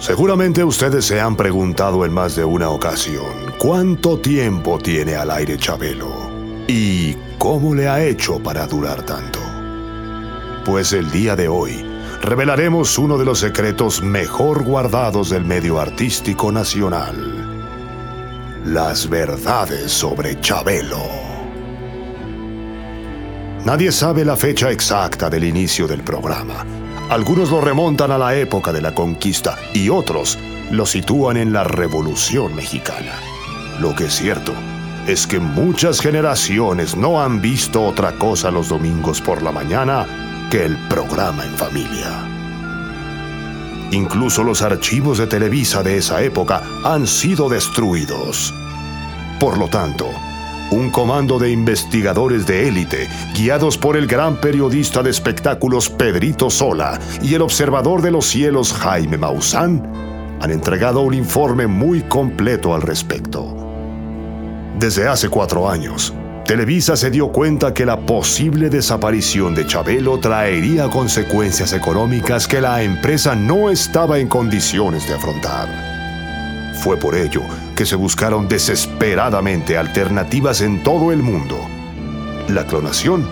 Seguramente ustedes se han preguntado en más de una ocasión cuánto tiempo tiene al aire Chabelo y cómo le ha hecho para durar tanto. Pues el día de hoy revelaremos uno de los secretos mejor guardados del medio artístico nacional. Las verdades sobre Chabelo. Nadie sabe la fecha exacta del inicio del programa algunos lo remontan a la época de la conquista y otros lo sitúan en la Revolución Mexicana. Lo que es cierto es que muchas generaciones no han visto otra cosa los domingos por la mañana que el programa en familia. Incluso los archivos de Televisa de esa época han sido destruidos. Por lo tanto, un comando de investigadores de élite, guiados por el gran periodista de espectáculos Pedrito Sola y el observador de los cielos Jaime Maussan, han entregado un informe muy completo al respecto. Desde hace cuatro años, Televisa se dio cuenta que la posible desaparición de Chabelo traería consecuencias económicas que la empresa no estaba en condiciones de afrontar. Fue por ello que se buscaron desesperadamente alternativas en todo el mundo. La clonación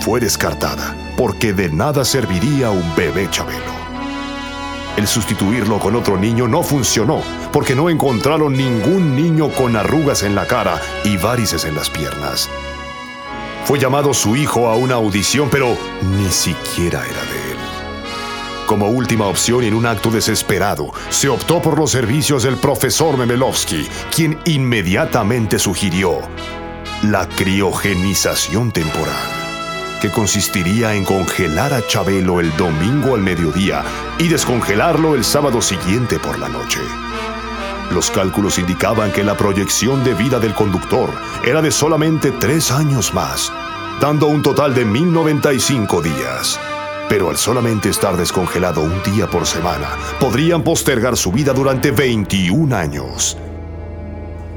fue descartada porque de nada serviría un bebé Chabelo. El sustituirlo con otro niño no funcionó porque no encontraron ningún niño con arrugas en la cara y varices en las piernas. Fue llamado su hijo a una audición, pero ni siquiera era de él. Como última opción y en un acto desesperado, se optó por los servicios del profesor Memelovsky, quien inmediatamente sugirió la criogenización temporal, que consistiría en congelar a Chabelo el domingo al mediodía y descongelarlo el sábado siguiente por la noche. Los cálculos indicaban que la proyección de vida del conductor era de solamente tres años más, dando un total de 1095 días pero al solamente estar descongelado un día por semana, podrían postergar su vida durante 21 años.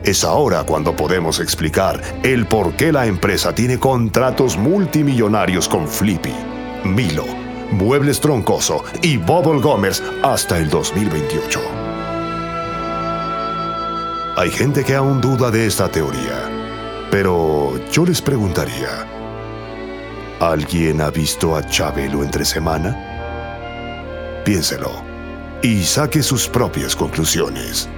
Es ahora cuando podemos explicar el por qué la empresa tiene contratos multimillonarios con Flippy, Milo, Muebles Troncoso y Bubble Gomers hasta el 2028. Hay gente que aún duda de esta teoría, pero yo les preguntaría, ¿Alguien ha visto a Chabelo entre semana? Piénselo y saque sus propias conclusiones.